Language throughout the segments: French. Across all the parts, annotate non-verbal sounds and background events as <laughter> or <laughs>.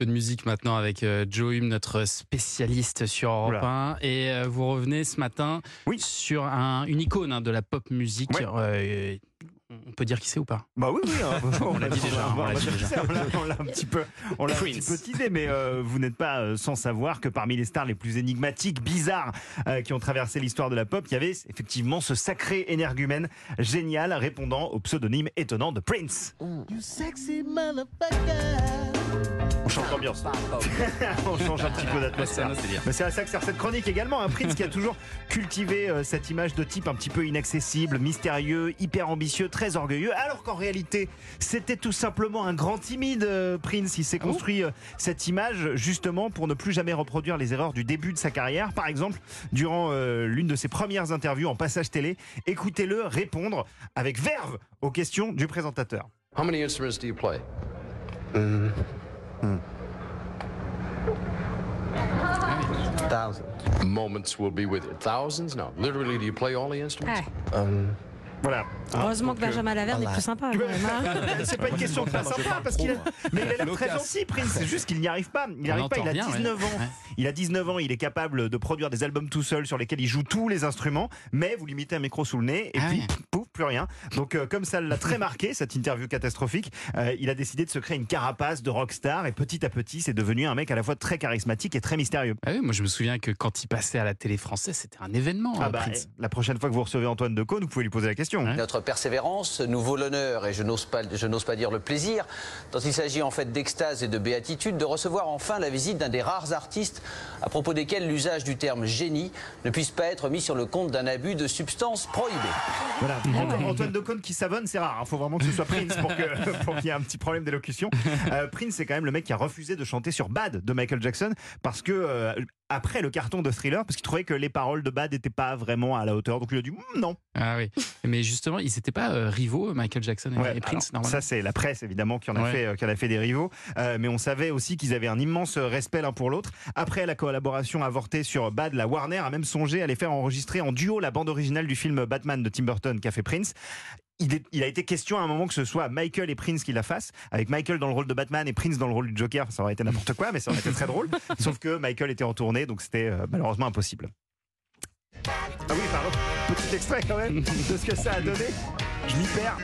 peu de musique maintenant avec euh, Joe Hume, notre spécialiste sur Europe Oula. 1. Et euh, vous revenez ce matin Oui. sur un, une icône hein, de la pop musique. Ouais. Euh, on peut dire qui c'est ou pas? Bah oui, oui. hein. <laughs> On l'a dit déjà, on l'a dit déjà. <laughs> On l'a- on l'a un petit peu, on l'a un petit peu teasé, mais euh, vous n'êtes pas sans savoir que parmi les stars les plus énigmatiques, bizarres, euh, qui ont traversé l'histoire de la pop, il y avait effectivement ce sacré énergumène génial répondant au pseudonyme étonnant de Prince. On change d'ambiance. <laughs> on change un petit peu d'atmosphère. c'est dire. Mais c'est à ça que sert cette chronique également. Un Prince qui a toujours cultivé euh, cette image de type un petit peu inaccessible, mystérieux, hyper ambitieux, très orgueilleux, alors qu'en réalité, c'était tout simplement un grand timide, euh, Prince. Il s'est construit euh, cette image justement pour ne plus jamais reproduire les erreurs du début de sa carrière. Par exemple, durant l'une de ses premières interviews en passage télé, écoutez-le répondre avec verve aux questions du présentateur. How many instruments do you play? Thousand. Moments will be with you. Thousands? No. Literally, do you play all the instruments? Ah, Voilà. heureusement que Donc, euh, Benjamin Laverne est voilà. plus sympa. hein. <laughs> C'est pas une question de pas sympa parce qu'il a... mais il a l'air très gentil Prince c'est juste qu'il n'y arrive pas il n'y On arrive pas il a entend rien, 19 ouais. ans Ouais. il a 19 ans il est capable de produire des albums tout seul sur lesquels il joue tous les instruments mais vous lui mettez un micro sous le nez et Ah puis ouais. Plus rien donc euh, comme ça l'a très marqué <laughs> cette interview catastrophique euh, il a décidé de se créer une carapace de rockstar et petit à petit c'est devenu un mec à la fois très charismatique et très mystérieux Ah oui, moi je me souviens que quand il passait à la télé française, c'était un événement. ah euh, bah, Prince. la prochaine fois que vous recevez Antoine Decaune vous pouvez lui poser la question. Notre persévérance nous vaut l'honneur, et je n'ose pas, je n'ose pas dire le plaisir, dont il s'agit en fait d'extase et de béatitude, de recevoir enfin la visite d'un des rares artistes à propos desquels l'usage du terme génie ne puisse pas être mis sur le compte d'un abus de substances prohibées. Voilà. Antoine, Antoine Decaune qui savonne, c'est rare. Il faut vraiment que ce soit Prince <laughs> pour qu'il y ait un petit problème d'élocution. Euh, Prince, c'est quand même le mec qui a refusé de chanter sur Bad de Michael Jackson parce que euh, après le carton de Thriller, parce qu'il trouvait que les paroles de Bad n'étaient pas vraiment à la hauteur. Donc il a dit Hum, non. Ah oui. Mais justement, ils n'étaient pas euh, rivaux, Michael Jackson et, Ouais, et Prince, alors, ça c'est la presse évidemment qui en a Ouais. fait euh, qui en a fait des rivaux, Euh, mais on savait aussi qu'ils avaient un immense respect l'un pour l'autre. Après la collaboration avortée sur Bad, la Warner a même songé à les faire enregistrer en duo la bande originale du film Batman de Tim Burton qu'a fait Prince. Il, est- il a été question à un moment que ce soit Michael et Prince qui la fassent, avec Michael dans le rôle de Batman et Prince dans le rôle du Joker. Ça aurait été n'importe quoi, mais ça aurait été très drôle. <laughs> Sauf que Michael était en tournée, donc c'était euh, malheureusement impossible. Ah oui, pardon. Petit extrait quand même de ce que ça a donné. Je m'y perds.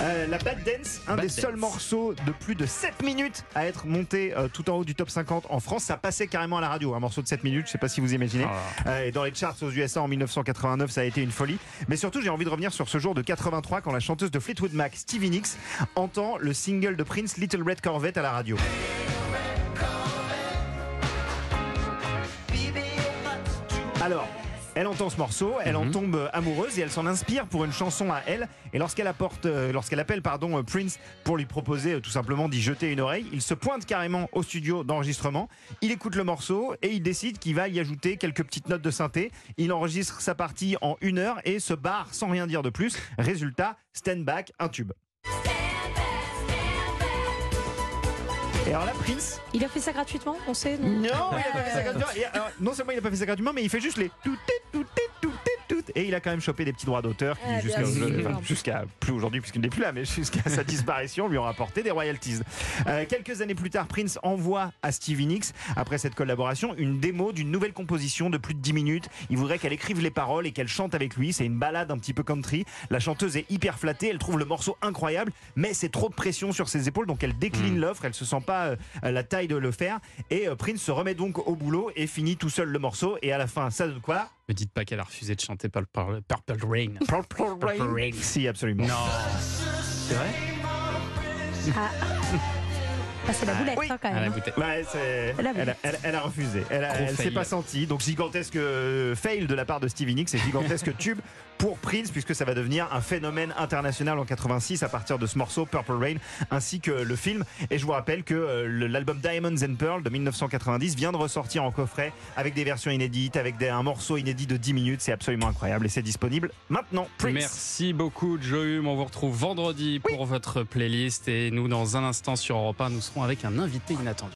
Euh, la Bad Dance, un Bad des seuls morceaux de plus de 7 minutes à être monté euh, tout en haut du top 50 en France. Ça passait carrément à la radio, un morceau de 7 minutes, je sais pas si vous imaginez. Ah. Euh, et dans les charts aux USA en 1989, ça a été une folie. Mais surtout, j'ai envie de revenir sur ce jour de 83 quand la chanteuse de Fleetwood Mac, Stevie Nicks, entend le single de Prince, Little Red Corvette, à la radio. Alors, elle entend ce morceau, elle en Mhm. tombe amoureuse et elle s'en inspire pour une chanson à elle. Et lorsqu'elle apporte, euh, lorsqu'elle appelle pardon euh, Prince pour lui proposer euh, tout simplement d'y jeter une oreille, il se pointe carrément au studio d'enregistrement. Il écoute le morceau et il décide qu'il va y ajouter quelques petites notes de synthé. Il enregistre sa partie en une heure et se barre sans rien dire de plus. Résultat, stand back, un tube. Et alors là, Prince, Il a fait ça gratuitement, on sait non? Non, il a pas fait ça gratuitement. Et alors, non seulement il a pas fait ça gratuitement, mais il fait juste les tout tout tout tout tout et il a quand même chopé des petits droits d'auteur qui Ah, jusqu'à enfin, plus aujourd'hui puisqu'il n'est plus là, mais jusqu'à sa <laughs> disparition lui ont rapporté des royalties. Euh, quelques années plus tard, Prince envoie à Stevie Nicks après cette collaboration une démo d'une nouvelle composition de plus de 10 minutes. Il voudrait qu'elle écrive les paroles et qu'elle chante avec lui. C'est une balade un petit peu country. La chanteuse est hyper flattée, elle trouve le morceau incroyable, mais c'est trop de pression sur ses épaules, donc elle décline l'offre. Elle se sent pas euh, la taille de le faire et euh, Prince se remet donc au boulot et finit tout seul le morceau. Et à la fin, ça donne quoi? Me dites pas qu'elle a refusé de chanter Purple, Purple Rain. Purple Rain? Rain. Si, absolument. Non. C'est vrai? Ah, c'est la boulette oui. hein, quand même. Elle a elle, a, elle- elle a refusé. Elle, elle s'est pas sentie. Donc gigantesque euh, fail de la part de Stevie Nicks et gigantesque <laughs> tube pour Prince puisque ça va devenir un phénomène international en 86 à partir de ce morceau Purple Rain ainsi que le film. Et je vous rappelle que euh, l'album Diamonds and Pearl de 1990 vient de ressortir en coffret avec des versions inédites, avec des- un morceau inédit de 10 minutes. C'est absolument incroyable et c'est disponible maintenant. Prince. Merci beaucoup, Joe Hume. On vous retrouve vendredi pour votre playlist. Et nous, dans un instant sur Europe 1, nous serons avec un invité inattendu.